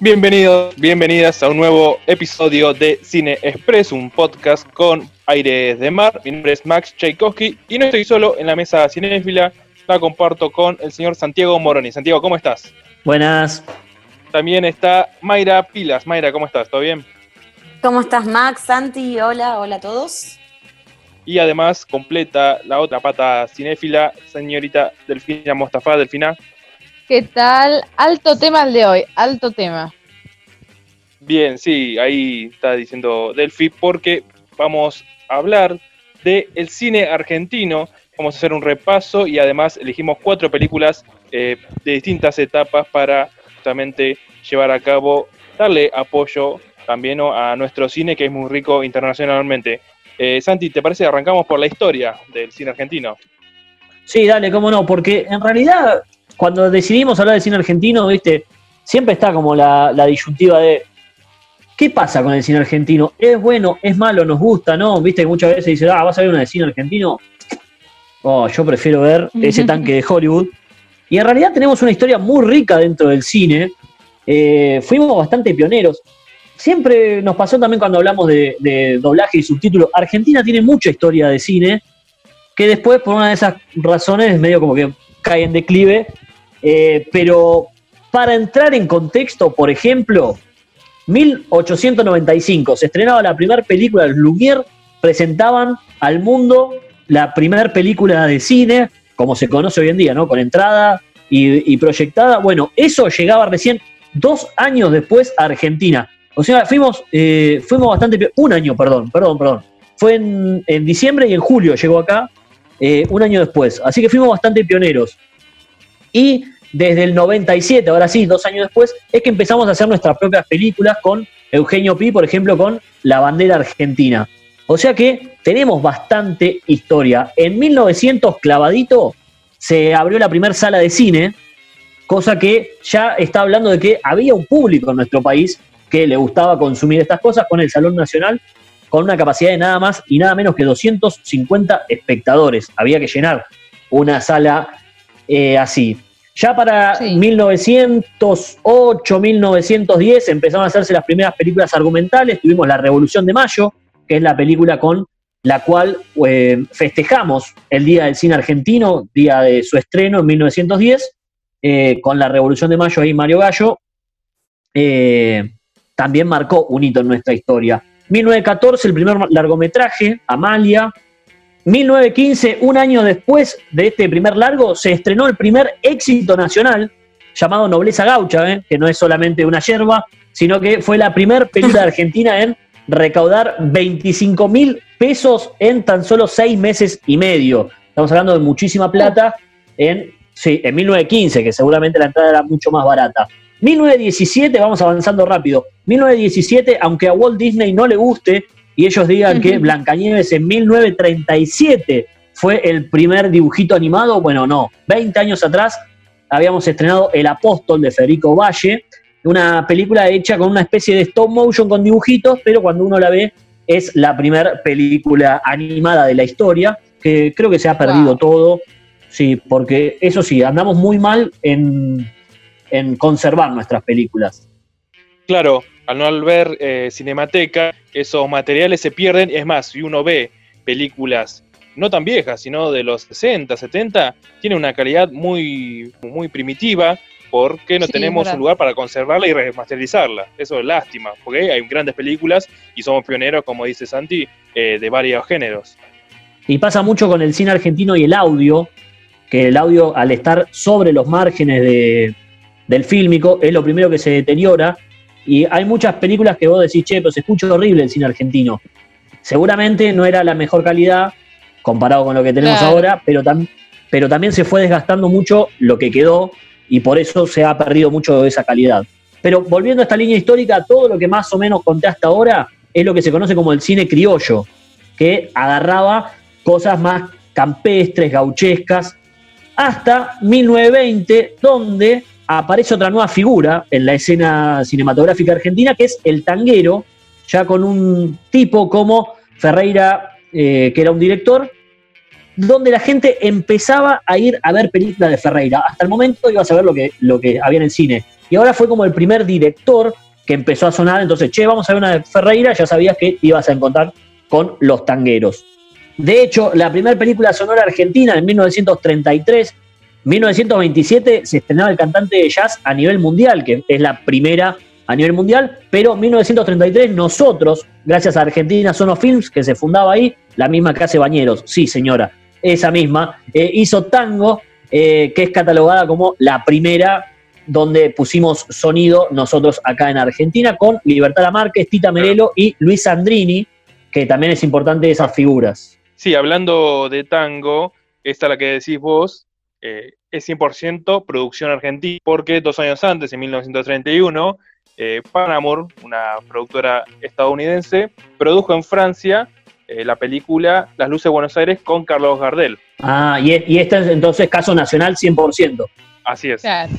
Bienvenidos, bienvenidas a un nuevo episodio de Cine Express, un podcast con aires de mar. Mi nombre es Max Tchaikovsky y no estoy solo en la mesa cinéfila, la comparto con el señor Santiago Moroni. Santiago, ¿cómo estás? Buenas. También está Mayra Pilas. Mayra, ¿cómo estás? ¿Todo bien? ¿Cómo estás, Max? Santi, hola, hola a todos. Y además completa la otra pata cinéfila, señorita Delfina Mostafa. Delfina. ¿Qué tal? Alto tema el de hoy, alto tema. Bien, sí, ahí está diciendo Delphi, porque vamos a hablar del el cine argentino. Vamos a hacer un repaso y además elegimos cuatro películas eh, de distintas etapas para justamente llevar a cabo, darle apoyo también a nuestro cine que es muy rico internacionalmente. Eh, Santi, ¿te parece que arrancamos por la historia del cine argentino? Sí, dale, cómo no, porque en realidad cuando decidimos hablar de cine argentino, viste, siempre está como la, disyuntiva de ¿qué pasa con el cine argentino? ¿Es bueno? ¿Es malo? ¿Nos gusta? ¿No? Viste que muchas veces dicen, ah, vas a ver una de cine argentino. Oh, yo prefiero ver ese tanque de Hollywood. Y en realidad tenemos una historia muy rica dentro del cine. Eh, fuimos bastante pioneros. Siempre nos pasó también cuando hablamos de, de doblaje y subtítulos. Argentina tiene mucha historia de cine que después, por una de esas razones, medio como que cae en declive eh, pero para entrar en contexto, por ejemplo, 1895 se estrenaba la primera película, de Lumière presentaban al mundo la primera película de cine, como se conoce hoy en día, ¿no? Con entrada y, proyectada. Bueno, eso llegaba recién dos años después a Argentina. O sea, fuimos, eh, fuimos bastante. Un año, perdón, perdón, perdón. Fue en, diciembre y en julio llegó acá, eh, un año después. Así que fuimos bastante pioneros. Y desde el 97, ahora sí, dos años después, es que empezamos a hacer nuestras propias películas con Eugenio Pi, por ejemplo, con La bandera argentina. O sea que tenemos bastante historia. En 1900, clavadito, se abrió la primera sala de cine, cosa que ya está hablando de que había un público en nuestro país que le gustaba consumir estas cosas con el Salón Nacional, con una capacidad de nada más y nada menos que 250 espectadores. Había que llenar una sala eh, así. Ya para 1908, 1910 empezaron a hacerse las primeras películas argumentales. Tuvimos La Revolución de Mayo, que es la película con la cual eh, festejamos el Día del Cine Argentino, día de su estreno en 1910, eh, con la Revolución de Mayo ahí Mario Gallo. también marcó un hito en nuestra historia. 1914, el primer largometraje, Amalia, 1915, un año después de este primer largo, se estrenó el primer éxito nacional llamado Nobleza Gaucha, ¿eh? que no es solamente una yerba, sino que fue la primera película de Argentina en recaudar 25 mil pesos en tan solo seis meses y medio. Estamos hablando de muchísima plata en, sí, en 1915, que seguramente la entrada era mucho más barata. 1917, vamos avanzando rápido. 1917, aunque a Walt Disney no le guste, y ellos digan que Blancanieves en 1937 fue el primer dibujito animado, bueno, no, 20 años atrás habíamos estrenado El Apóstol de Federico Valle, una película hecha con una especie de stop motion con dibujitos, pero cuando uno la ve es la primera película animada de la historia, que creo que se ha perdido todo, sí, porque eso sí, andamos muy mal en, en conservar nuestras películas. Claro, al no ver eh, Cinemateca, esos materiales se pierden. Es más, si uno ve películas no tan viejas, sino de los 60, 70, tiene una calidad muy, muy primitiva porque no tenemos un lugar para conservarla y remasterizarla. Eso es lástima, porque hay grandes películas y somos pioneros, como dice Santi, eh, de varios géneros. Y pasa mucho con el cine argentino y el audio, que el audio al estar sobre los márgenes de, del fílmico es lo primero que se deteriora y hay muchas películas que vos decís, che, pero se escucha horrible el cine argentino. Seguramente no era la mejor calidad comparado con lo que tenemos ahora, pero, pero también se fue desgastando mucho lo que quedó y por eso se ha perdido mucho de esa calidad. Pero volviendo a esta línea histórica, todo lo que más o menos conté hasta ahora es lo que se conoce como el cine criollo, que agarraba cosas más campestres, gauchescas, hasta 1920, donde aparece otra nueva figura en la escena cinematográfica argentina, que es el tanguero, ya con un tipo como Ferreira, eh, que era un director, donde la gente empezaba a ir a ver películas de Ferreira. Hasta el momento ibas a ver lo que, lo que había en el cine. Y ahora fue como el primer director que empezó a sonar, entonces, che, vamos a ver una de Ferreira, ya sabías que ibas a encontrar con los tangueros. De hecho, la primera película sonora argentina en 1933, 1927 se estrenaba el cantante de jazz a nivel mundial, que es la primera a nivel mundial, pero en 1933 nosotros, gracias a Argentina Sono Films, que se fundaba ahí, la misma que hace Bañeros, sí señora, esa misma, eh, hizo Tango, eh, que es catalogada como la primera donde pusimos sonido nosotros acá en Argentina con Libertad Márquez, Tita Merelo y Luis Andrini, que también es importante esas figuras. Sí, hablando de tango, esta la que decís vos, eh, es 100% producción argentina, porque dos años antes, en 1931, eh, Panamur, una productora estadounidense, produjo en Francia eh, la película Las Luces de Buenos Aires con Carlos Gardel. Ah, y, y este es entonces caso nacional 100%. Así es. Claro.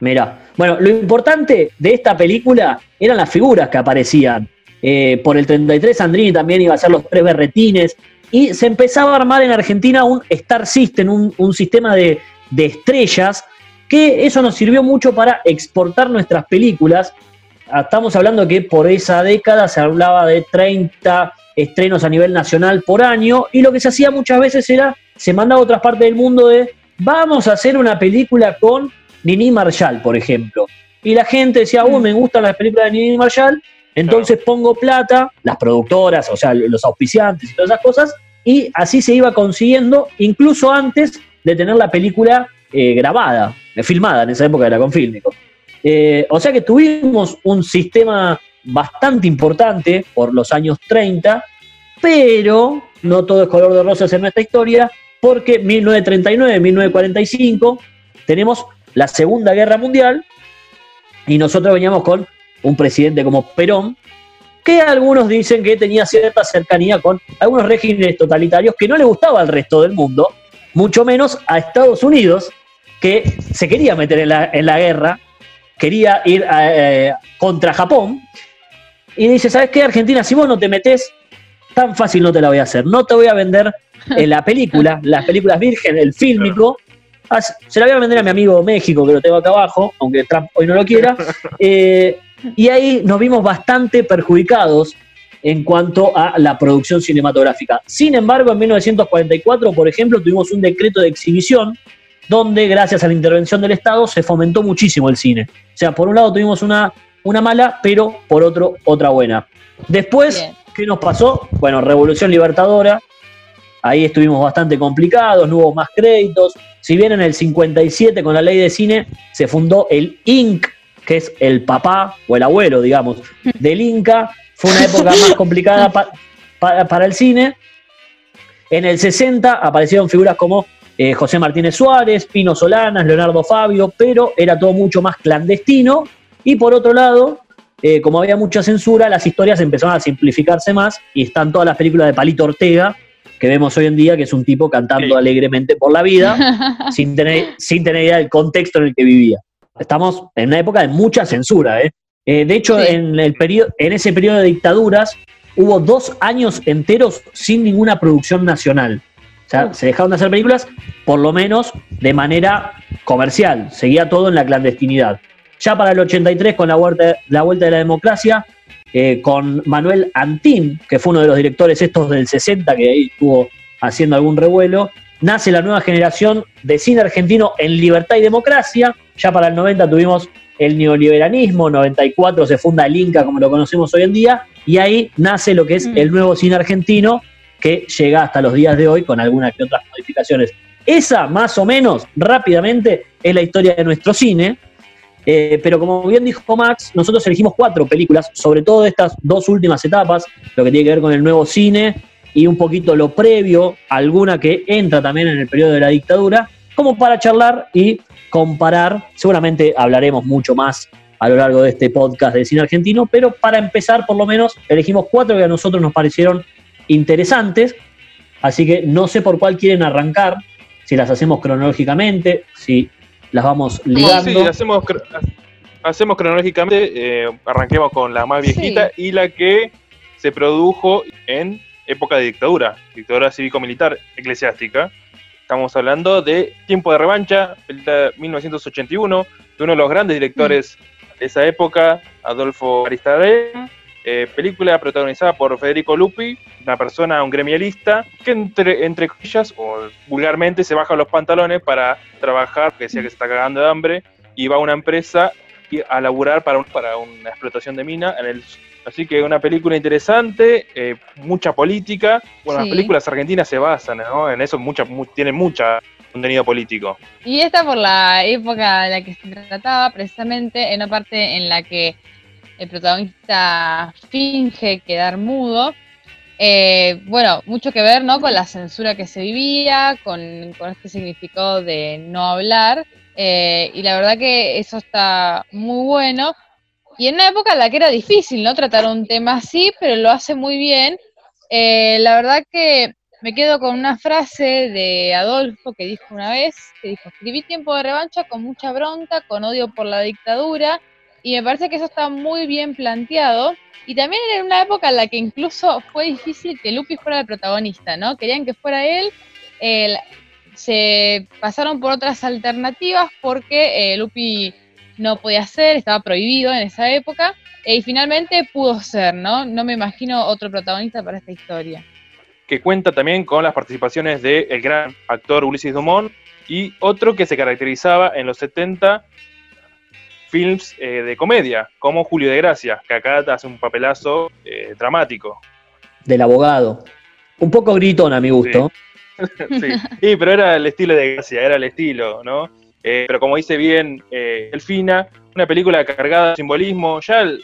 Mira, bueno, lo importante de esta película eran las figuras que aparecían. Eh, por el 33 Andrini también iba a ser los tres berretines. Y se empezaba a armar en Argentina un Star System, un, sistema de, de estrellas, que eso nos sirvió mucho para exportar nuestras películas. Estamos hablando que por esa década se hablaba de 30 estrenos a nivel nacional por año y lo que se hacía muchas veces era, se mandaba a otras partes del mundo de, vamos a hacer una película con Nini Marshall, por ejemplo. Y la gente decía, uy, me gustan las películas de Nini Marshall, entonces pongo plata, las productoras, o sea, los auspiciantes y todas esas cosas, y así se iba consiguiendo, incluso antes de tener la película eh, grabada, eh, filmada, en esa época era con fílmico. Eh, o sea que tuvimos un sistema bastante importante por los años 30, pero no todo es color de rosas en nuestra historia, porque 1939, 1945 tenemos la Segunda Guerra Mundial y nosotros veníamos con un presidente como Perón, que algunos dicen que tenía cierta cercanía con algunos regímenes totalitarios que no le gustaba al resto del mundo, mucho menos a Estados Unidos, que se quería meter en la, guerra, quería ir eh, contra Japón, y dice, ¿sabes qué, Argentina? Si vos no te metes, tan fácil no te la voy a hacer. No te voy a vender en la película, las películas virgen, el fílmico, Ah, se la voy a vender a mi amigo México, que lo tengo acá abajo, aunque Trump hoy no lo quiera. Eh, y ahí nos vimos bastante perjudicados en cuanto a la producción cinematográfica. Sin embargo, en 1944, por ejemplo, tuvimos un decreto de exhibición donde, gracias a la intervención del Estado, se fomentó muchísimo el cine. O sea, por un lado tuvimos una, una mala, pero por otro, otra buena. Después, ¿qué nos pasó? Bueno, Revolución Libertadora, ahí estuvimos bastante complicados, no hubo más créditos. Si bien en el 57 con la ley de cine se fundó el INC, que es el papá o el abuelo, digamos, del Inca, fue una época más complicada para el cine. En el 60 aparecieron figuras como eh, José Martínez Suárez, Pino Solanas, Leonardo Fabio, pero era todo mucho más clandestino. Y por otro lado, eh, como había mucha censura, las historias empezaron a simplificarse más y están todas las películas de Palito Ortega, que vemos hoy en día, que es un tipo cantando alegremente por la vida, sin, tener, sin tener idea del contexto en el que vivía. Estamos en una época de mucha censura. ¿eh? Eh, de hecho, en, el en ese periodo de dictaduras hubo dos años enteros sin ninguna producción nacional. O sea, se dejaron de hacer películas, por lo menos de manera comercial. Seguía todo en la clandestinidad. Ya para el 83, con la vuelta, la vuelta de la democracia, eh, con Manuel Antín, que fue uno de los directores estos del 60, que ahí estuvo haciendo algún revuelo, nace la nueva generación de cine argentino en libertad y democracia. Ya para el 90 tuvimos el neoliberalismo, 94 se funda el Inca como lo conocemos hoy en día, y ahí nace lo que es mm. el nuevo cine argentino que llega hasta los días de hoy con algunas que otras modificaciones. Esa, más o menos, rápidamente, es la historia de nuestro cine. Eh, pero como bien dijo Max, nosotros elegimos cuatro películas, sobre todo de estas dos últimas etapas, lo que tiene que ver con el nuevo cine y un poquito lo previo, alguna que entra también en el periodo de la dictadura, como para charlar y comparar. Seguramente hablaremos mucho más a lo largo de este podcast de cine argentino, pero para empezar, por lo menos, elegimos cuatro que a nosotros nos parecieron interesantes, así que no sé por cuál quieren arrancar, si las hacemos cronológicamente, si las vamos ligando. Sí, hacemos, hacemos cronológicamente, eh, arranquemos con la más viejita y la que se produjo en época de dictadura, dictadura cívico-militar eclesiástica. Estamos hablando de Tiempo de Revancha, 1981, de uno de los grandes directores de esa época, Adolfo Aristarén, eh, película protagonizada por Federico Lupi, una persona, un gremialista, que entre, entre comillas, o vulgarmente, se baja los pantalones para trabajar, que decía que se está cagando de hambre, y va a una empresa a laburar para, para una explotación de mina en el Así que una película interesante, eh, mucha política. Bueno, las películas argentinas se basan en eso, mucha, tienen mucha contenido político. Y esta por la época de la que se trataba, precisamente en una parte en la que el protagonista finge quedar mudo. Eh, bueno, mucho que ver ¿no? con la censura que se vivía, con, con este significado de no hablar. Eh, y la verdad que eso está muy bueno. Y en una época en la que era difícil, ¿no? Tratar un tema así, pero lo hace muy bien. Eh, la verdad que me quedo con una frase de Adolfo que dijo una vez, que dijo, escribí tiempo de revancha con mucha bronca, con odio por la dictadura, y me parece que eso está muy bien planteado. Y también en una época en la que incluso fue difícil que Lupi fuera el protagonista, ¿no? Querían que fuera él, se pasaron por otras alternativas porque eh, Lupi no podía ser, estaba prohibido en esa época, y finalmente pudo ser, ¿no? No me imagino otro protagonista para esta historia que cuenta también con las participaciones del el gran actor Ulises Dumont y otro que se caracterizaba en los 70 films eh, de comedia, como Julio de Gracia, que acá hace un papelazo eh, dramático. Del abogado. Un poco gritón a mi gusto. Sí. pero era el estilo de Gracia, era el estilo, ¿no? Eh, pero como dice bien Elfina, una película cargada de simbolismo, ya el,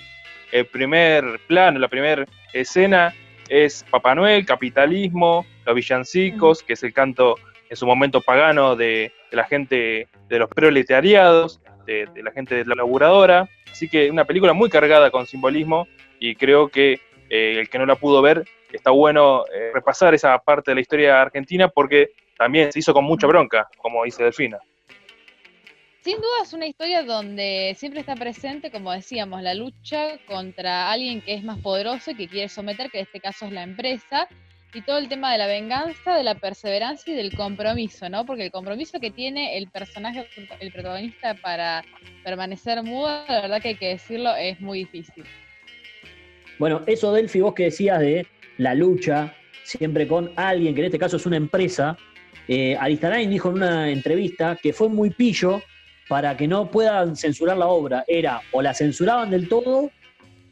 el primer plano, la primera escena es Papá Noel, capitalismo, los villancicos, que es el canto en su momento pagano de, la gente, de los proletariados, de, la gente de la laburadora. Así que una película muy cargada con simbolismo y creo que eh, el que no la pudo ver, está bueno eh, repasar esa parte de la historia argentina porque también se hizo con mucha bronca, como dice Delfina. Sin duda es una historia donde siempre está presente, como decíamos, la lucha contra alguien que es más poderoso y que quiere someter, que en este caso es la empresa, y todo el tema de la venganza, de la perseverancia y del compromiso, ¿no? Porque el compromiso que tiene el personaje, el protagonista para permanecer mudo, la verdad que hay que decirlo, es muy difícil. Bueno, eso Delphi, vos que decías de la lucha, siempre con alguien, que en este caso es una empresa, eh, Aristarain dijo en una entrevista que fue muy pillo para que no puedan censurar la obra era o la censuraban del todo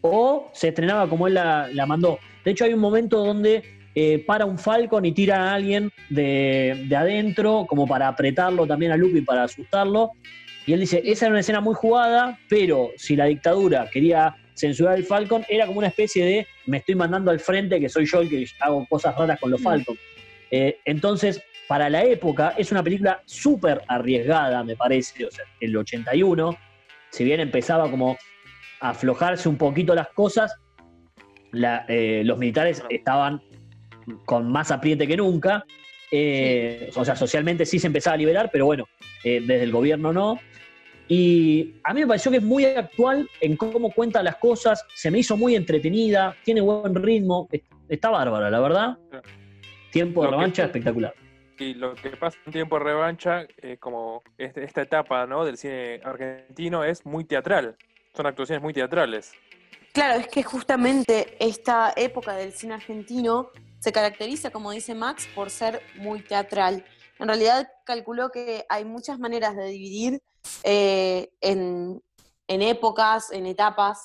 o se estrenaba como él la, mandó. De hecho, hay un momento donde eh, para un Falcon y tira a alguien de, adentro, como para apretarlo también a Lupi para asustarlo. Y él dice, esa era una escena muy jugada, pero si la dictadura quería censurar el Falcon, era como una especie de me estoy mandando al frente, que soy yo el que hago cosas raras con los mm. Falcons. Eh, entonces, para la época es una película súper arriesgada, me parece, o sea, el 81, si bien empezaba como a aflojarse un poquito las cosas, eh, los militares estaban con más apriete que nunca, eh, o sea, socialmente sí se empezaba a liberar, pero bueno, eh, desde el gobierno no. Y a mí me pareció que es muy actual en cómo cuenta las cosas, se me hizo muy entretenida, tiene buen ritmo, está bárbara, la verdad. Tiempo de revancha espectacular. Lo que pasa en tiempo de revancha, eh, como esta etapa ¿no? del cine argentino, es muy teatral. Son actuaciones muy teatrales. Claro, es que justamente esta época del cine argentino se caracteriza, como dice Max, por ser muy teatral. En realidad calculó que hay muchas maneras de dividir eh, en, en, épocas, en etapas,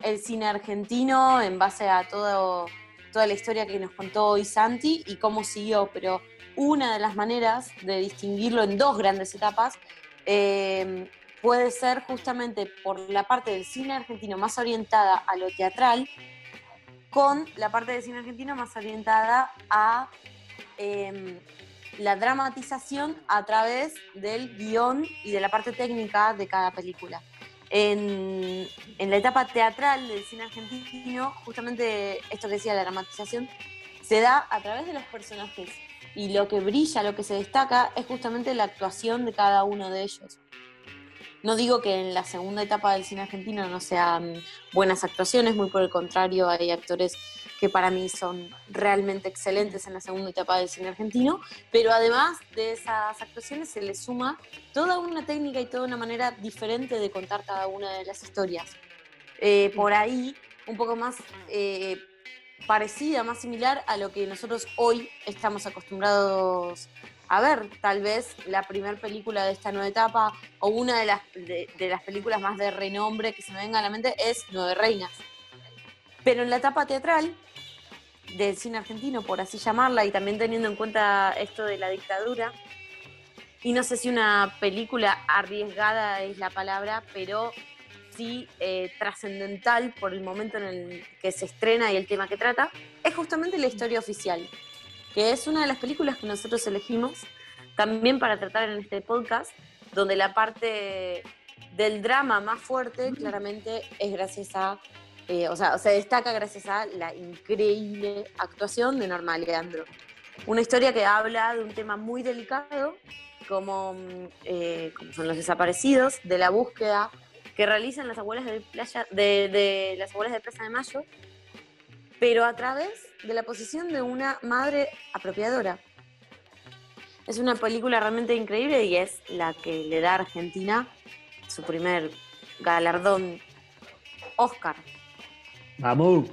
el cine argentino en base a todo, toda la historia que nos contó hoy Santi y cómo siguió, pero una de las maneras de distinguirlo en dos grandes etapas eh, puede ser justamente por la parte del cine argentino más orientada a lo teatral, con la parte del cine argentino más orientada a em, la dramatización a través del guion y de la parte técnica de cada película. En, en, la etapa teatral del cine argentino, justamente esto que decía la dramatización, se da a través de los personajes. Y lo que brilla, lo que se destaca, es justamente la actuación de cada uno de ellos. No digo que en la segunda etapa del cine argentino no sean buenas actuaciones, muy por el contrario, hay actores que para mí son realmente excelentes en la segunda etapa del cine argentino, pero además de esas actuaciones se le suma toda una técnica y toda una manera diferente de contar cada una de las historias. Eh, por ahí, un poco más eh, parecida, más similar a lo que nosotros hoy estamos acostumbrados a ver, tal vez la primera película de esta nueva etapa o una de las, de, las películas más de renombre que se me venga a la mente es Nueve Reinas. Pero en la etapa teatral del cine argentino, por así llamarla, y también teniendo en cuenta esto de la dictadura, y no sé si una película arriesgada es la palabra, pero sí eh, trascendental por el momento en el que se estrena y el tema que trata, es justamente la historia oficial que es una de las películas que nosotros elegimos también para tratar en este podcast, donde la parte del drama más fuerte claramente es gracias a, eh, o sea, se destaca gracias a la increíble actuación de Norma Leandro. Una historia que habla de un tema muy delicado, como, eh, como son los desaparecidos, de la búsqueda que realizan las abuelas de playa, de, de las abuelas de Plaza de Mayo, pero a través de la posición de una madre apropiadora. Es una película realmente increíble y es la que le da a Argentina su primer galardón Oscar. Vamos.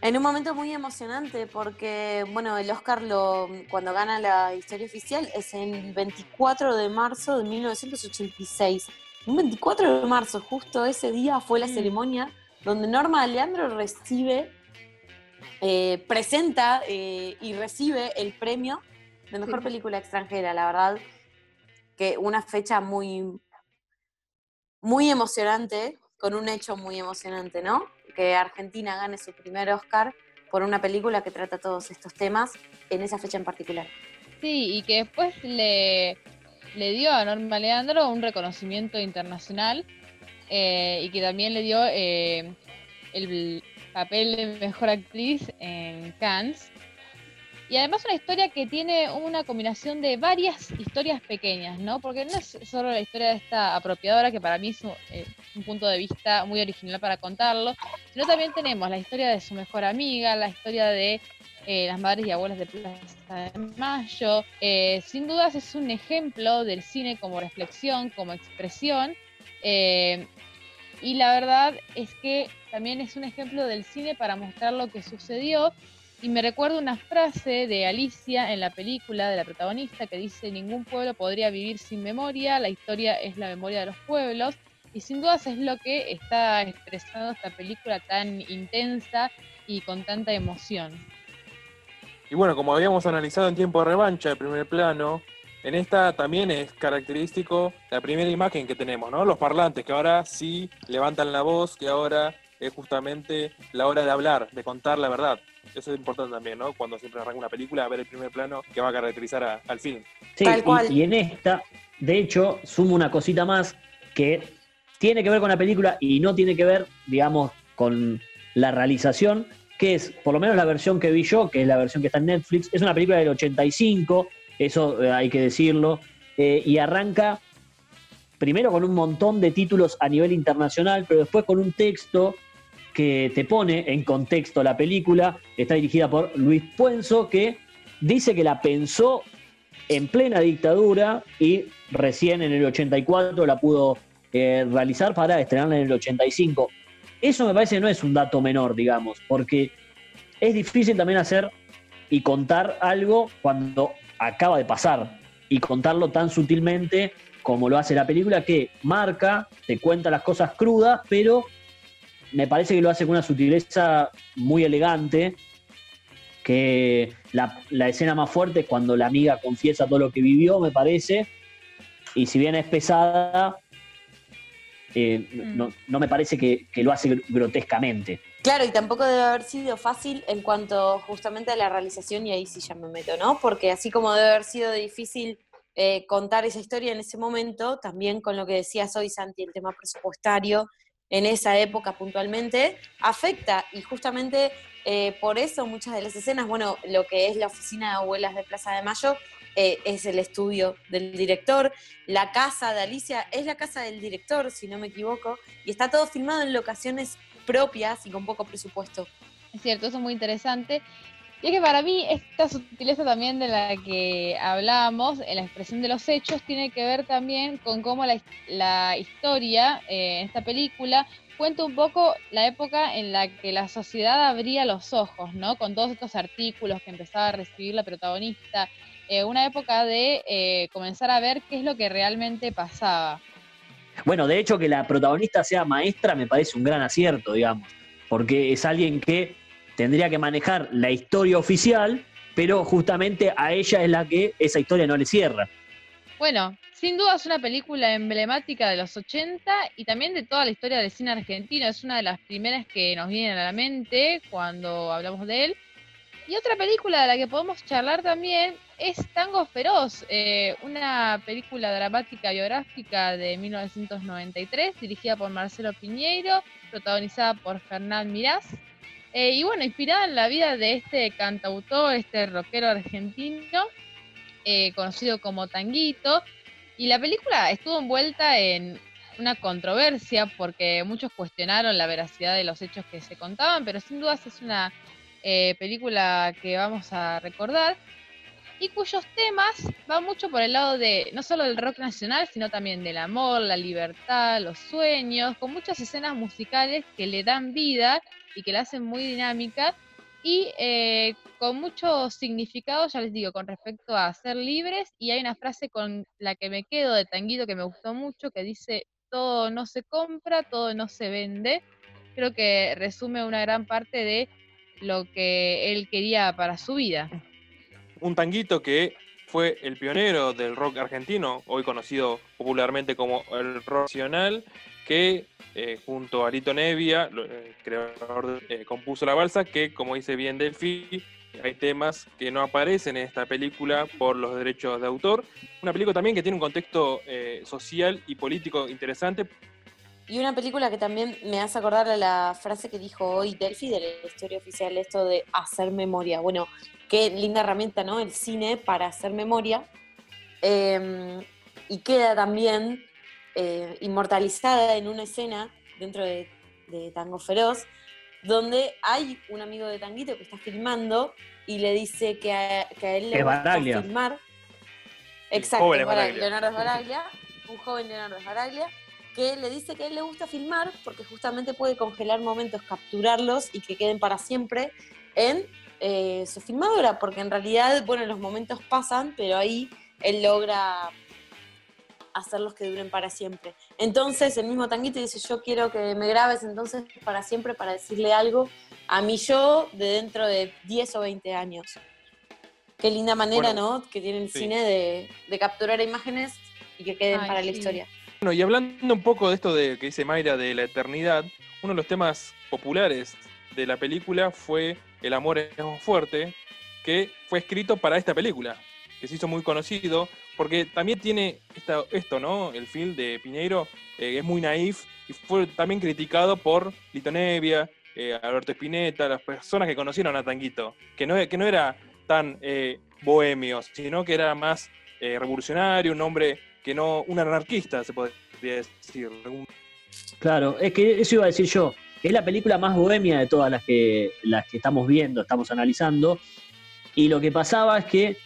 En un momento muy emocionante porque, bueno, el Oscar lo, cuando gana la historia oficial es en el 24 de marzo de 1986. Un 24 de marzo, justo ese día fue la mm. ceremonia donde Norma Leandro recibe eh, presenta eh, y recibe el premio de mejor película extranjera, la verdad que una fecha muy, muy emocionante, con un hecho muy emocionante, ¿no? Que Argentina gane su primer Oscar por una película que trata todos estos temas en esa fecha en particular. Sí, y que después le, le dio a Norma Leandro un reconocimiento internacional eh, y que también le dio el, papel de mejor actriz en Cannes. Y además una historia que tiene una combinación de varias historias pequeñas, ¿no? Porque no es solo la historia de esta apropiadora, que para mí es un, eh, punto de vista muy original para contarlo, sino también tenemos la historia de su mejor amiga, la historia de eh, las madres y abuelas de Plaza de Mayo. Eh, sin dudas es un ejemplo del cine como reflexión, como expresión. y la verdad es que también es un ejemplo del cine para mostrar lo que sucedió. Y me recuerdo una frase de Alicia en la película de la protagonista que dice, ningún pueblo podría vivir sin memoria, la historia es la memoria de los pueblos. Y sin dudas es lo que está expresando esta película tan intensa y con tanta emoción. Y bueno, como habíamos analizado en tiempo de revancha, el primer plano, en esta también es característico la primera imagen que tenemos, ¿no? Los parlantes que ahora sí levantan la voz, que ahora es justamente la hora de hablar, de contar la verdad. Eso es importante también, ¿no? Cuando siempre arranca una película, ver el primer plano que va a caracterizar al film. Sí, y, en esta, de hecho, sumo una cosita más que tiene que ver con la película y no tiene que ver, digamos, con la realización, que es, por lo menos la versión que vi yo, que es la versión que está en Netflix, es una película del 85, eso eh, hay que decirlo, eh, y arranca primero con un montón de títulos a nivel internacional, pero después con un texto que te pone en contexto la película. Está dirigida por Luis Puenzo, que dice que la pensó en plena dictadura y recién en el 84 la pudo eh, realizar para estrenarla en el 85. Eso me parece no es un dato menor, digamos, porque es difícil también hacer y contar algo cuando acaba de pasar y contarlo tan sutilmente como lo hace la película que marca, te cuenta las cosas crudas, pero me parece que lo hace con una sutileza muy elegante, que la, escena más fuerte es cuando la amiga confiesa todo lo que vivió, me parece, y si bien es pesada, eh, mm. no, me parece que, lo hace grotescamente. Claro, y tampoco debe haber sido fácil en cuanto justamente a la realización, y ahí sí ya me meto, ¿no? Porque así como debe haber sido difícil eh, contar esa historia en ese momento, también con lo que decías hoy, Santi, el tema presupuestario en esa época puntualmente, afecta y justamente eh, por eso muchas de las escenas, bueno, lo que es la oficina de abuelas de Plaza de Mayo eh, es el estudio del director, la casa de Alicia es la casa del director, si no me equivoco, y está todo filmado en locaciones propias y con poco presupuesto. Es cierto, eso es muy interesante. Y es que para mí esta sutileza también de la que hablábamos, en la expresión de los hechos, tiene que ver también con cómo la, historia eh, en esta película cuenta un poco la época en la que la sociedad abría los ojos, ¿no? Con todos estos artículos que empezaba a recibir la protagonista. Eh, una época de eh, comenzar a ver qué es lo que realmente pasaba. Bueno, de hecho que la protagonista sea maestra me parece un gran acierto, digamos, porque es alguien que tendría que manejar la historia oficial, pero justamente a ella es la que esa historia no le cierra. Bueno, sin duda es una película emblemática de los 80 y también de toda la historia del cine argentino. Es una de las primeras que nos vienen a la mente cuando hablamos de él. Y otra película de la que podemos charlar también es Tango Feroz, eh, una película dramática biográfica de 1993, dirigida por Marcelo Piñeiro, protagonizada por Fernán Mirás eh, y bueno, inspirada en la vida de este cantautor, este rockero argentino, eh, conocido como Tanguito. Y la película estuvo envuelta en una controversia porque muchos cuestionaron la veracidad de los hechos que se contaban, pero sin dudas es una eh, película que vamos a recordar y cuyos temas van mucho por el lado de no solo del rock nacional, sino también del amor, la libertad, los sueños, con muchas escenas musicales que le dan vida y que la hacen muy dinámica y eh, con mucho significado, ya les digo, con respecto a ser libres. Y hay una frase con la que me quedo de Tanguito que me gustó mucho, que dice, todo no se compra, todo no se vende. Creo que resume una gran parte de lo que él quería para su vida. Un tanguito que fue el pionero del rock argentino, hoy conocido popularmente como el rock nacional, que eh, junto a Lito Nevia, el eh, creador, eh, compuso la balsa, que como dice bien Delphi, hay temas que no aparecen en esta película por los derechos de autor. Una película también que tiene un contexto social y político interesante. Y una película que también me hace acordar a la frase que dijo hoy Delphi de la historia oficial, esto de hacer memoria. Bueno, qué linda herramienta, ¿no? El cine para hacer memoria. Em, y queda también eh, inmortalizada en una escena dentro de, Tango Feroz, donde hay un amigo de Tanguito que está filmando y le dice que a, él le gusta filmar. Exacto, Leonardo Baraglia, un joven Leonardo Baraglia, que le dice que a él le gusta filmar porque justamente puede congelar momentos, capturarlos y que queden para siempre en eh, su filmadora, porque en realidad, bueno, los momentos pasan, pero ahí él logra hacerlos que duren para siempre. Entonces el mismo Tanguito dice, yo quiero que me grabes entonces para siempre para decirle algo a mi yo de dentro de 10 o 20 años. Qué linda manera, ¿no? Que tiene el cine de, capturar imágenes y que queden para la historia. Bueno, y hablando un poco de esto de que dice Mayra de la eternidad, uno de los temas populares de la película fue El amor es más fuerte, que fue escrito para esta película, que se hizo muy conocido porque también tiene esto, ¿no? El film de Piñeiro eh, es muy naif y fue también criticado por Lito Nevia, eh, Alberto Spinetta, las personas que conocieron a Tanguito, que no, que no era tan eh, bohemio, sino que era más revolucionario, un hombre que no, un anarquista, se podría decir. Claro, es que eso iba a decir yo. Es la película más bohemia de todas las que, las que estamos viendo, estamos analizando. Y lo que pasaba es que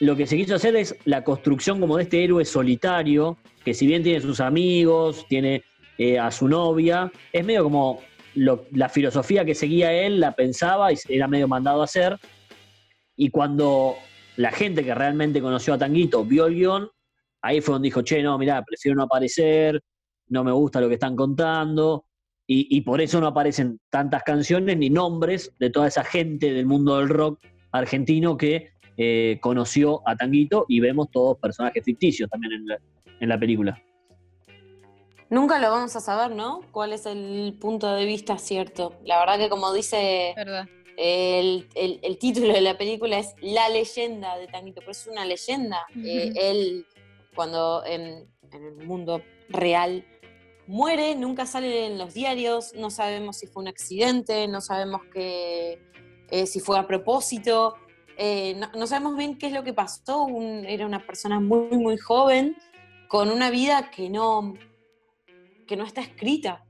lo que se quiso hacer es la construcción como de este héroe solitario, que si bien tiene sus amigos, tiene eh, a su novia, es medio como la filosofía que seguía él, la pensaba y era medio mandado a hacer. Y cuando la gente que realmente conoció a Tanguito vio el guion, ahí fue donde dijo, che, no, mirá, prefiero no aparecer, no me gusta lo que están contando. Y, y por eso no aparecen tantas canciones ni nombres de toda esa gente del mundo del rock argentino que eh, conoció a Tanguito y vemos todos personajes ficticios también en la, película. Nunca lo vamos a saber, ¿no? ¿Cuál es el punto de vista cierto? La verdad que como dice El, título de la película es La leyenda de Tanguito, pero es una leyenda. Eh, él, cuando en, el mundo real muere, nunca sale en los diarios, no sabemos si fue un accidente, no sabemos que, eh, si fue a propósito, eh, no, sabemos bien qué es lo que pasó. era una persona muy, muy joven, con una vida que no, que no está escrita.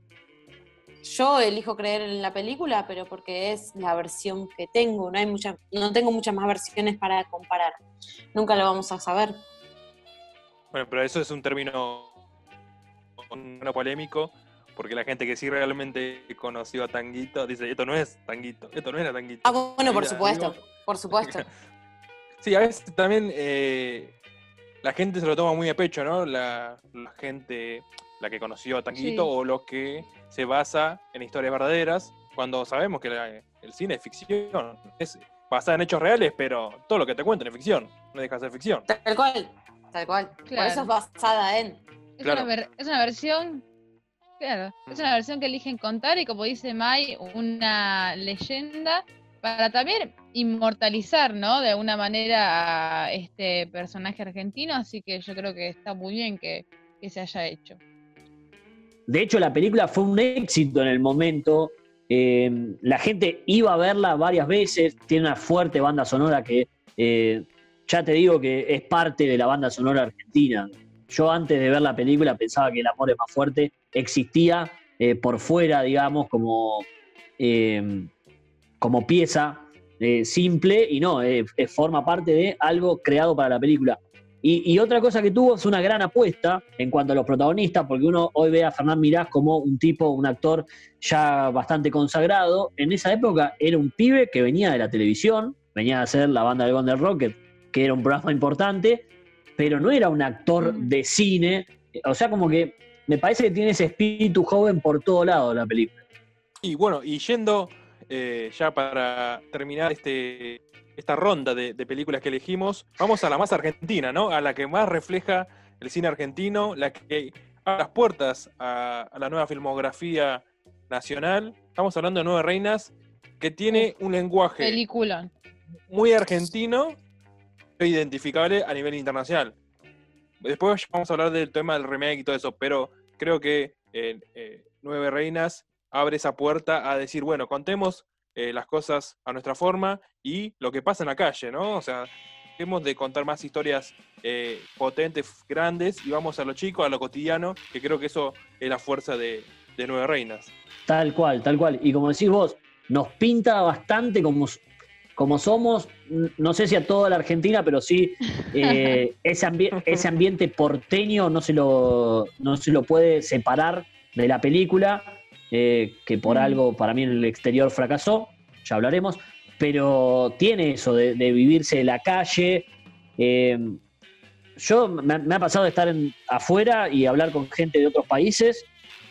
Yo elijo creer en la película, pero porque es la versión que tengo. No, hay no tengo muchas más versiones para comparar. Nunca lo vamos a saber. Bueno, pero eso es un término polémico, porque la gente que sí realmente conoció a Tanguito dice, esto no es Tanguito, esto no era Tanguito. Ah, bueno, por supuesto, por supuesto. sí, a veces también eh, la gente se lo toma muy a pecho, ¿no? La, gente, la que conoció a Tanguito o lo que se basa en historias verdaderas, cuando sabemos que el cine es ficción, es basada en hechos reales, pero todo lo que te cuentan es ficción, no deja de ser ficción. Tal cual, tal cual. Por eso es basada en... Es, una, es una versión Claro, es una versión que eligen contar y como dice Mai, una leyenda para también inmortalizar, ¿no? De alguna manera a este personaje argentino, así que yo creo que está muy bien que, se haya hecho. De hecho, la película fue un éxito en el momento. Eh, la gente iba a verla varias veces, tiene una fuerte banda sonora que eh, ya te digo que es parte de la banda sonora argentina. Yo antes de ver la película pensaba que el amor es más fuerte, existía eh, por fuera, digamos, como, eh, como pieza eh, simple y no, forma parte de algo creado para la película. Y, otra cosa que tuvo es una gran apuesta en cuanto a los protagonistas, porque uno hoy ve a Fernán Mirás como un tipo, un actor ya bastante consagrado. En esa época era un pibe que venía de la televisión, venía a hacer la banda de Gondel Rocket, que era un programa importante, pero no era un actor mm. de cine. O sea, como que me parece que tiene ese espíritu joven por todo lado la película. Y bueno, y yendo eh, ya para terminar este, esta ronda de, películas que elegimos, vamos a la más argentina, ¿no? A la que más refleja el cine argentino, la que abre las puertas a, la nueva filmografía nacional. Estamos hablando de Nueve Reinas, que tiene un lenguaje película. muy argentino, identificable a nivel internacional. Después vamos a hablar del tema del remake y todo eso, pero creo que eh, eh, Nueve Reinas abre esa puerta a decir, bueno, contemos eh, las cosas a nuestra forma y lo que pasa en la calle, ¿no? O sea, hemos de contar más historias potentes, grandes, y vamos a lo chico, a lo cotidiano, que creo que eso es la fuerza de, de Nueve Reinas. Tal cual, tal cual. Y como decís vos, nos pinta bastante como como somos, no sé si a toda la Argentina, pero sí eh, ese, ese ambiente porteño no se, lo, no se lo puede separar de la película, eh, que por mm. algo para mí en el exterior fracasó, ya hablaremos, pero tiene eso de, vivirse en la calle. Eh, yo me, ha pasado de estar afuera y hablar con gente de otros países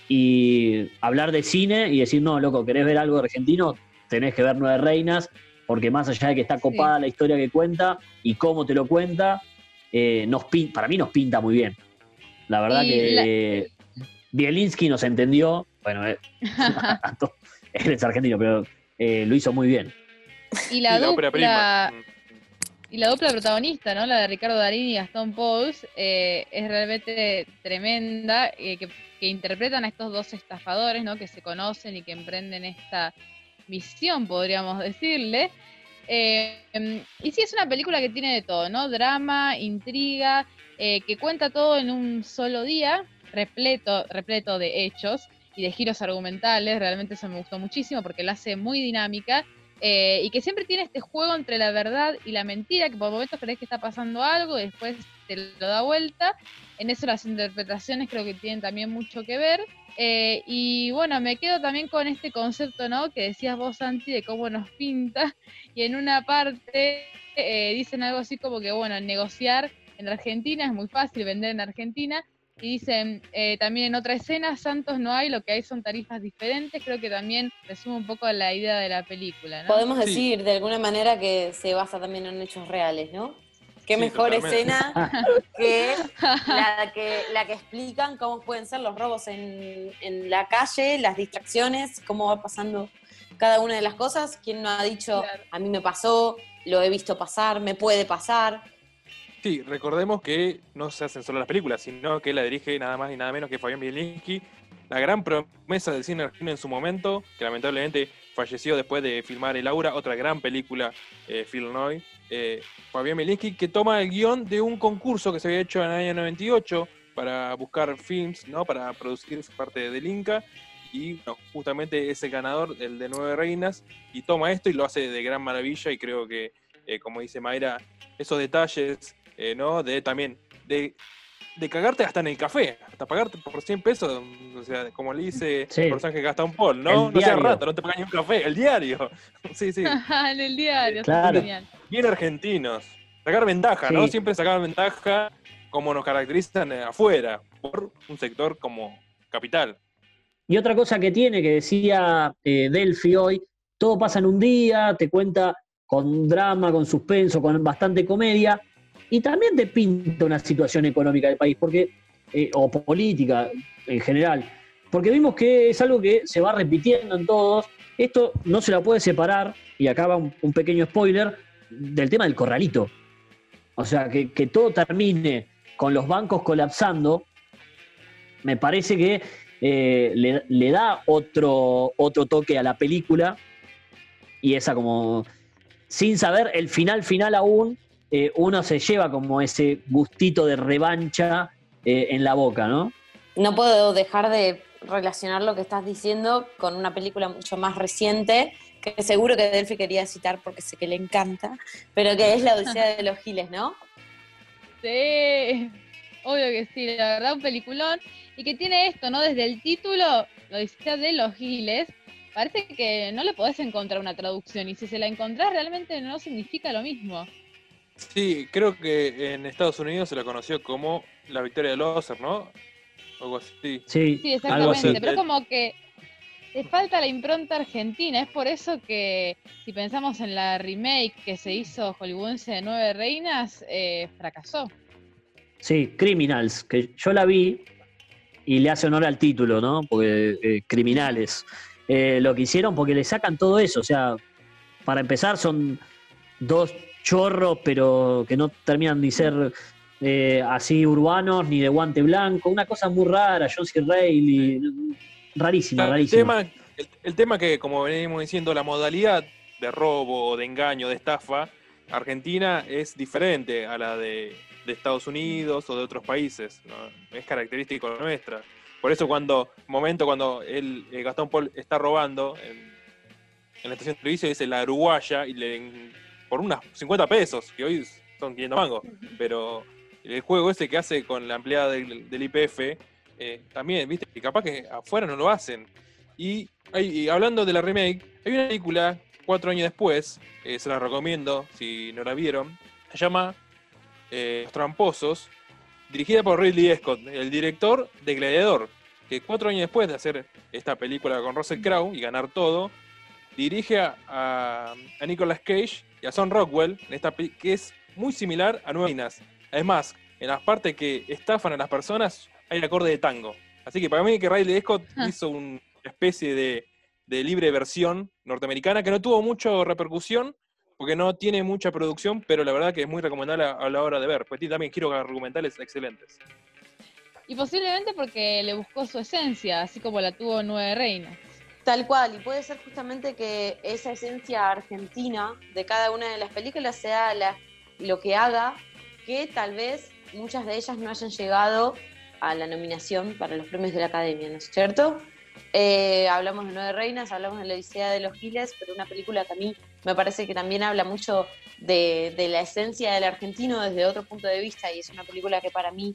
y hablar de cine y decir, no, loco, ¿querés ver algo argentino? Tenés que ver Nueve Reinas porque más allá de que está copada la historia que cuenta y cómo te lo cuenta, eh, nos para mí nos pinta muy bien. La verdad que Bielinski nos entendió, bueno, eh, él es argentino, pero eh, lo hizo muy bien. Y la, dupla, y la dupla protagonista, ¿no? La de Ricardo Darín y Gastón Pauls, es realmente tremenda, que, que interpretan a estos dos estafadores, ¿no? Que se conocen y que emprenden esta visión, podríamos decirle. Eh, y sí, es una película que tiene de todo, ¿no? Drama, intriga, eh, que cuenta todo en un solo día, repleto, repleto de hechos y de giros argumentales. Realmente eso me gustó muchísimo porque la hace muy dinámica. Eh, y que siempre tiene este juego entre la verdad y la mentira, que por momentos crees que está pasando algo y después te lo da vuelta. En eso las interpretaciones creo que tienen también mucho que ver. Eh, y bueno, me quedo también con este concepto, ¿no? Que decías vos, Santi, de cómo nos pinta. Y en una parte eh, dicen algo así como que, bueno, negociar en Argentina es muy fácil, vender en Argentina. Y dicen eh, también en otra escena, Santos no hay, lo que hay son tarifas diferentes. Creo que también resume un poco la idea de la película, ¿no? Podemos decir de alguna manera que se basa también en hechos reales, ¿no? Qué mejor escena que la, que la que explican cómo pueden ser los robos en, la calle, las distracciones, cómo va pasando cada una de las cosas. ¿Quién no ha dicho, Claro. a mí me pasó, lo he visto pasar, me puede pasar? Sí, recordemos que no se hacen solo las películas, sino que la dirige nada más y nada menos que Fabián Bielinski, la gran promesa del cine argentino en su momento, que lamentablemente falleció después de filmar El Aura, otra gran película, eh, Phil Noy. Eh, Fabián Bielinski, que toma el guion de un concurso que se había hecho en el año 98 para buscar films, ¿no? Para producir parte del Inca. Y justamente es el ganador, el de Nueve Reinas, y toma esto y lo hace de gran maravilla. Y creo que, eh, como dice Mayra, esos detalles, eh, ¿no? De también, de, de cagarte hasta en el café, hasta pagarte por 100 pesos, o sea, como le dice Sí. el personaje Gastón Paul, ¿no? El No seas rato, no te pagas ni un café, el diario. sí, sí, en el diario. Claro. genial. bien argentinos. Sacar ventaja, ¿no? Siempre sacar ventaja como nos caracterizan eh, afuera, por un sector como capital. Y otra cosa que tiene, que decía eh, Delphi hoy, todo pasa en un día, te cuenta con drama, con suspenso, con bastante comedia, y también te pinta una situación económica del país, porque, eh, o política en general, porque vimos que es algo que se va repitiendo en todos. Esto no se la puede separar, y acá va un, pequeño spoiler, del tema del corralito. O sea, que, que todo termine con los bancos colapsando, me parece que eh, le, le da otro, otro toque a la película y esa como, sin saber el final final aún, eh, uno se lleva como ese gustito de revancha eh, en la boca, ¿no? No puedo dejar de relacionar lo que estás diciendo con una película mucho más reciente, que seguro que Delphi quería citar porque sé que le encanta, pero que es La Odisea de los Giles, ¿no? Sí, obvio que sí, la verdad, un peliculón. Y que tiene esto, ¿no? Desde el título, lo dice de los giles, parece que no le podés encontrar una traducción. Y si se la encontrás, realmente no significa lo mismo. Sí, creo que en Estados Unidos se la conoció como la victoria de Loser, ¿no? Algo así. Sí, Sí, algo así. exactamente. Pero como que te falta la impronta argentina. Es por eso que si pensamos en la remake que se hizo hollywoodense de Nueve Reinas, eh, fracasó. Sí, Criminals, que yo la vi y le hace honor al título, ¿no? Porque eh, criminales. Eh, lo que hicieron porque le sacan todo eso, o sea, para empezar son dos chorros, pero que no terminan ni ser eh, así urbanos, ni de guante blanco, una cosa muy rara, John C. Reilly, rarísima, el, rarísima. tema, el, el tema que, como venimos diciendo, la modalidad de robo, de engaño, de estafa, Argentina es diferente a la de, de Estados Unidos o de otros países. ¿no? Es característico nuestra. Por eso cuando, momento cuando el Gastón Paul está robando en, en la estación de servicio, dice la uruguaya y le por unas 50 pesos, que hoy son 500 mangos, pero el juego ese que hace con la empleada del, IPF, eh, también, viste, y capaz que afuera no lo hacen. Y, hay- y hablando de la remake, hay una película, cuatro años después, eh, se la recomiendo si no la vieron, se llama eh, Los Tramposos, dirigida por Ridley Scott, el director de Gladiador, que cuatro años después de hacer esta película con Russell Crowe y ganar todo, dirige a, a Nicolas Cage y a Son Rockwell, en esta que es muy similar a Nueve Reinas. Además, en las partes que estafan a las personas hay acorde de tango. Así que para mí que Ridley Scott Ah. hizo una especie de, de libre versión norteamericana que no tuvo mucha repercusión porque no tiene mucha producción, pero la verdad que es muy recomendable a, a la hora de ver. Pues también giros argumentales excelentes. Y posiblemente porque le buscó su esencia, así como la tuvo Nueve Reinas. Tal cual, y puede ser justamente que esa esencia argentina de cada una de las películas sea la- lo que haga que tal vez muchas de ellas no hayan llegado a la nominación para los premios de la Academia, ¿no es cierto? Eh, hablamos de Nueve Reinas, hablamos de la Odisea de los Giles, pero una película que a mí me parece que también habla mucho de, de la esencia del argentino desde otro punto de vista y es una película que para mí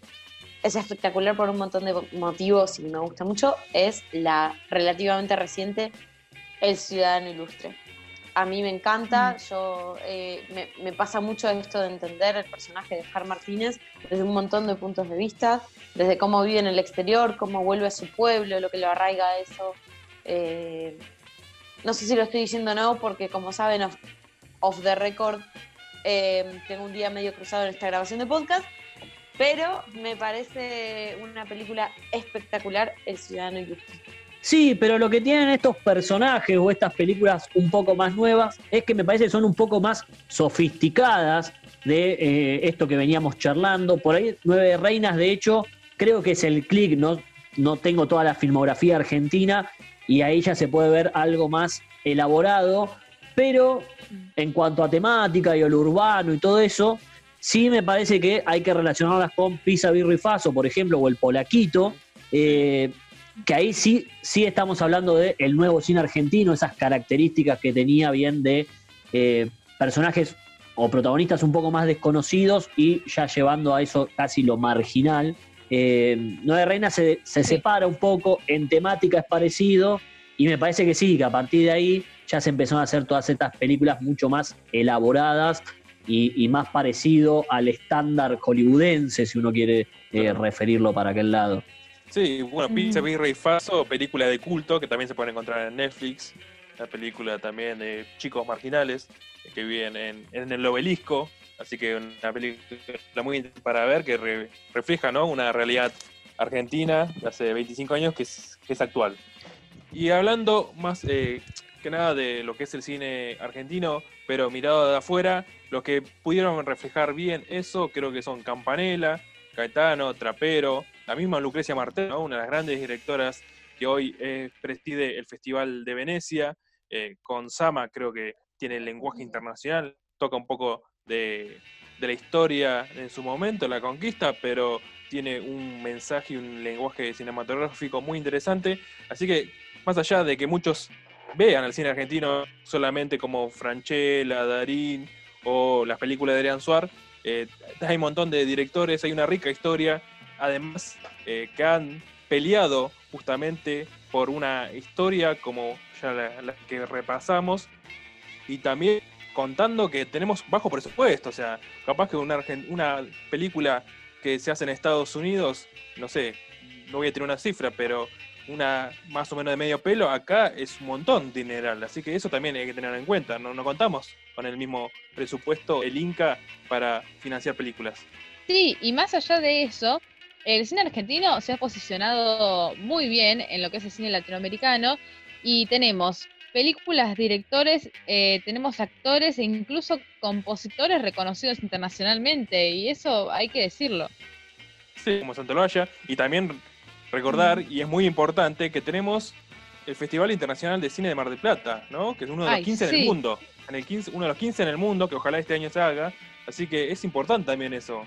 es espectacular por un montón de motivos y me gusta mucho, es la relativamente reciente El Ciudadano Ilustre. A mí me encanta, yo eh, me, me pasa mucho esto de entender el personaje de Jar Martínez desde un montón de puntos de vista, desde cómo vive en el exterior, cómo vuelve a su pueblo, lo que lo arraiga a eso. Eh, no sé si lo estoy diciendo o no, porque como saben, off, off the record, eh, tengo un día medio cruzado en esta grabación de podcast, pero me parece una película espectacular, El Ciudadano Ilustre. Sí, pero lo que tienen estos personajes o estas películas un poco más nuevas es que me parece que son un poco más sofisticadas de eh, esto que veníamos charlando. Por ahí, Nueve Reinas, de hecho, creo que es el click, no, no tengo toda la filmografía argentina y ahí ya se puede ver algo más elaborado, pero en cuanto a temática y lo urbano y todo eso, sí me parece que hay que relacionarlas con Pisa Birri Faso, por ejemplo, o el Polaquito. Eh, que ahí sí, sí estamos hablando del el nuevo cine argentino, esas características que tenía bien de eh, personajes o protagonistas un poco más desconocidos y ya llevando a eso casi lo marginal. Eh, Nueve Reina se, se separa un poco, en temática es parecido, y me parece que sí, que a partir de ahí ya se empezaron a hacer todas estas películas mucho más elaboradas y, más parecido al estándar hollywoodense, si uno quiere eh, referirlo para aquel lado. Sí, bueno, Pizza, Birra y Faso, película de culto que también se puede encontrar en Netflix. La película también de chicos marginales que viven en, el obelisco. Así que una película muy para ver que refleja ¿no? una realidad argentina de hace 25 años que es, que es actual. Y hablando más eh, que nada de lo que es el cine argentino, pero mirado de afuera, los que pudieron reflejar bien eso creo que son Campanella, Caetano, Trapero, la misma Lucrecia Martel, una de las grandes directoras que hoy preside el Festival de Venecia, eh, con Sama creo que tiene el lenguaje internacional, toca un poco de, la historia en su momento, la conquista, pero tiene un mensaje y un lenguaje cinematográfico muy interesante. Así que, más allá de que muchos vean el cine argentino solamente como Franchella, Darín o las películas de Adrián Suar, eh, hay un montón de directores, hay una rica historia. Además eh, que han peleado justamente por una historia como ya la, que repasamos y también contando que tenemos bajo presupuesto, o sea, capaz que una, una película que se hace en Estados Unidos, no sé, no voy a tener una cifra, pero una más o menos de medio pelo, acá es un montón dineral, así que eso también hay que tener en cuenta, no, no contamos con el mismo presupuesto, el Inca, para financiar películas. Sí, y más allá de eso, el cine argentino se ha posicionado muy bien en lo que es el cine latinoamericano y tenemos películas, directores, eh, tenemos actores e incluso compositores reconocidos internacionalmente y eso hay que decirlo. Sí, como Santolaya y también recordar, y es muy importante, que tenemos el Festival Internacional de Cine de Mar del Plata, ¿no? que es uno de los 15 en el mundo, en el 15, uno de los 15 en el mundo, que ojalá este año se haga, así que es importante también eso.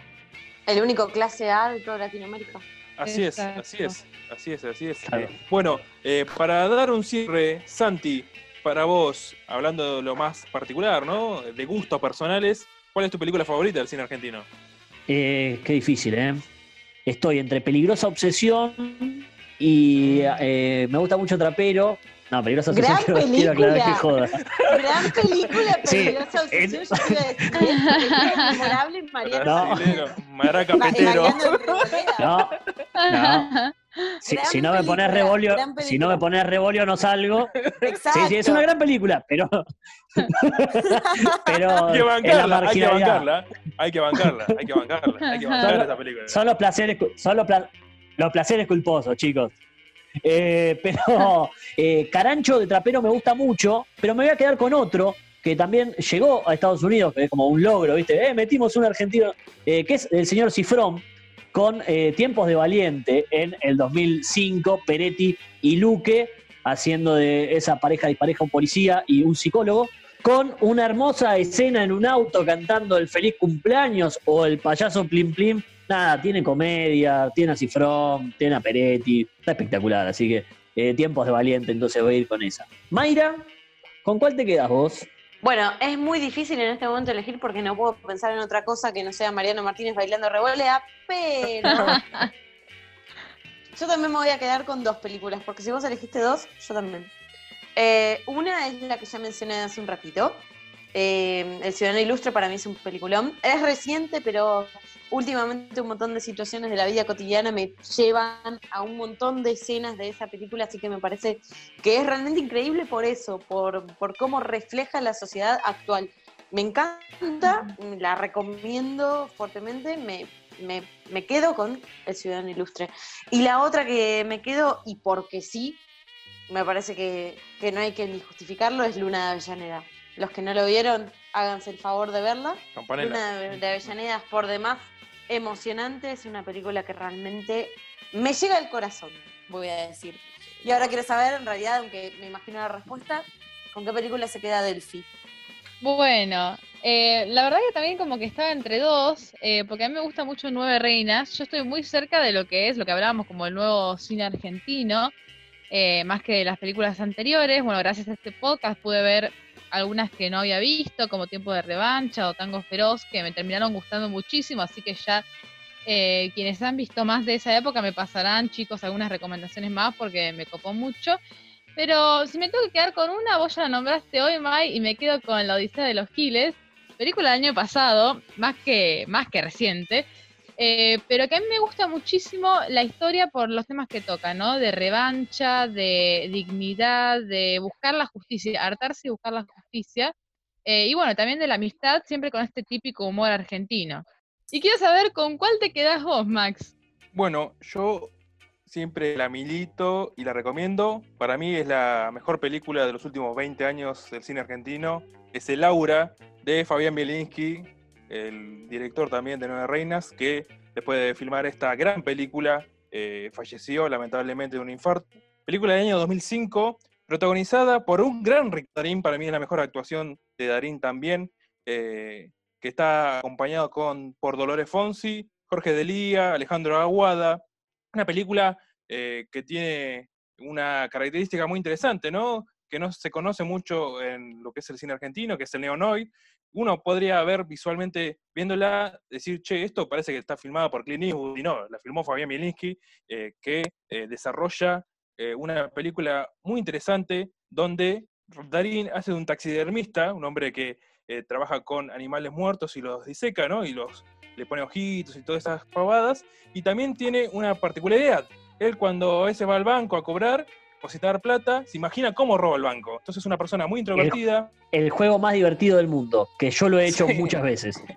El único clase A de toda Latinoamérica. Así es, así es, así es, así es. Bueno, eh, para dar un cierre, Santi, para vos, hablando de lo más particular, ¿no? De gustos personales, ¿cuál es tu película favorita del cine argentino? Eh, qué difícil, ¿eh? Estoy entre Peligrosa Obsesión y eh, me gusta mucho Trapero, no, peligrosa obsesión Gran quiero, quiero aclarar que joda. Gran película, peligrosa obsesión. Yo iba a decir, memorable Mariano. No. Maraca Petero. No, no. Si, si, no me pones revolio, si no me pones revolio no salgo. Exacto. Sí, sí, es una gran película, pero. pero hay que bancarla, hay que bancarla, hay que bancarla, hay que bancarla, hay que bancarla esa película. Son los placeres, son los, pla los placeres culposos, chicos. Eh, pero eh, Carancho de Trapero me gusta mucho, pero me voy a quedar con otro que también llegó a Estados Unidos, que es como un logro, ¿viste? Eh, metimos un argentino, que es el señor Cifrón, con Tiempos de Valiente en el 2005, Peretti y Luque, haciendo de esa pareja dispareja un policía y un psicólogo, con una hermosa escena en un auto cantando el feliz cumpleaños o el payaso Plim Plim nada, tiene comedia, tiene a Cifrón, tiene a Peretti, está espectacular, así que eh, tiempos de valiente, entonces voy a ir con esa. Mayra, ¿con cuál te quedas vos? Bueno, es muy difícil en este momento elegir porque no puedo pensar en otra cosa que no sea Mariano Martínez bailando revolea, pero yo también me voy a quedar con dos películas, porque si vos elegiste dos, yo también. Eh, una es la que ya mencioné hace un ratito. Eh, el Ciudadano Ilustre para mí es un peliculón. Es reciente, pero últimamente un montón de situaciones de la vida cotidiana me llevan a un montón de escenas de esa película, así que me parece que es realmente increíble por eso, por, cómo refleja la sociedad actual. Me encanta, la recomiendo fuertemente, me, me, quedo con El Ciudadano Ilustre. Y la otra que me quedo, y porque sí, me parece que, no hay que ni justificarlo, es Luna de Avellaneda. Los que no lo vieron, háganse el favor de verla. Luna de Avellaneda es por demás emocionante, es una película que realmente me llega al corazón, voy a decir. Y ahora quiero saber, en realidad, aunque me imagino la respuesta, ¿con qué película se queda Delphi? Bueno, eh, la verdad que también como que estaba entre dos, eh, porque a mí me gusta mucho Nueve Reinas. Yo estoy muy cerca de lo que es, lo que hablábamos como el nuevo cine argentino, eh, más que de las películas anteriores. Bueno, gracias a este podcast pude ver algunas que no había visto, como Tiempo de Revancha o Tango Feroz, que me terminaron gustando muchísimo, así que ya quienes han visto más de esa época me pasarán, chicos, algunas recomendaciones más porque me copó mucho. Pero si me tengo que quedar con una, vos ya la nombraste hoy, Mai, y me quedo con La Odisea de los Giles, película del año pasado, más que, más que reciente, eh, pero que a mí me gusta muchísimo la historia por los temas que toca, ¿no? De revancha, de dignidad, de buscar la justicia, hartarse y buscar la justicia, eh, y bueno, también de la amistad, siempre con este típico humor argentino. Y quiero saber con cuál te quedás vos, Max. Bueno, yo siempre la milito y la recomiendo. Para mí es la mejor película de los últimos 20 años del cine argentino. Es El Aura de Fabián Bielinski, el director también de Nueve Reinas, que después de filmar esta gran película eh, falleció lamentablemente de un infarto. Película del año 2005, protagonizada por un gran Rick Darín, para mí es la mejor actuación de Darín también, eh, que está acompañado con, por Dolores Fonsi, Jorge Delía, Alejandro Aguada, una película eh, que tiene una característica muy interesante, ¿no? Que no se conoce mucho en lo que es el cine argentino, que es el neonoid. Uno podría ver visualmente, viéndola, decir, che, esto parece que está filmado por Clint Eastwood, y no, la filmó Fabián Mielinski, eh, que eh, desarrolla una película muy interesante donde Darín hace de un taxidermista, un hombre que trabaja con animales muertos y los diseca, ¿no? Y los le pone ojitos y todas esas pavadas. Y también tiene una particularidad. Él cuando a va al banco a cobrar, depositar plata, se imagina cómo roba el banco. Entonces es una persona muy introvertida. El, juego más divertido del mundo, que yo lo he hecho muchas veces.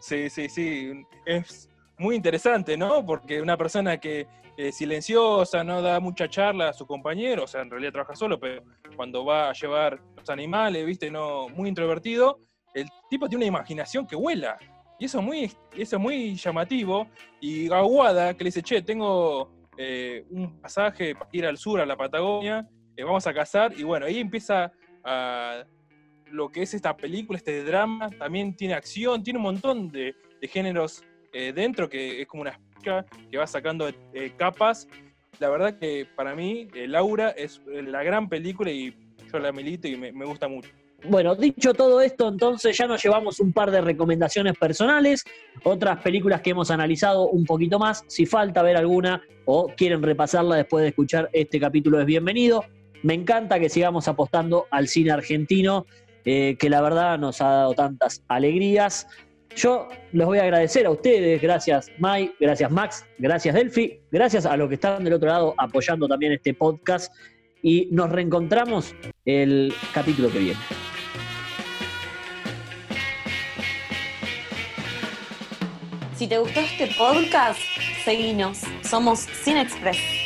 Sí, sí, sí. Es muy interesante, ¿no? Porque una persona que es silenciosa, no da mucha charla a su compañero, o sea, en realidad trabaja solo, pero cuando va a llevar los animales, viste, no, muy introvertido, el tipo tiene una imaginación que vuela. Y eso es muy, eso muy llamativo. Y Aguada, que le dice, che, tengo eh, un pasaje para ir al sur, a la Patagonia, eh, vamos a cazar. Y bueno, ahí empieza a, lo que es esta película, este drama. También tiene acción, tiene un montón de, géneros eh, dentro, que es como una que va sacando capas. La verdad que para mí, Laura es la gran película y yo la milito y me gusta mucho. Bueno, dicho todo esto, entonces ya nos llevamos un par de recomendaciones personales, otras películas que hemos analizado un poquito más. Si falta ver alguna o quieren repasarla después de escuchar este capítulo, es bienvenido. Me encanta que sigamos apostando al cine argentino, eh, que la verdad nos ha dado tantas alegrías. Yo les voy a agradecer a ustedes, gracias Mai, gracias Max, gracias Delphi, gracias a los que están del otro lado apoyando también este podcast y nos reencontramos el capítulo que viene. Si te gustó este podcast, seguinos. Somos Cine Express.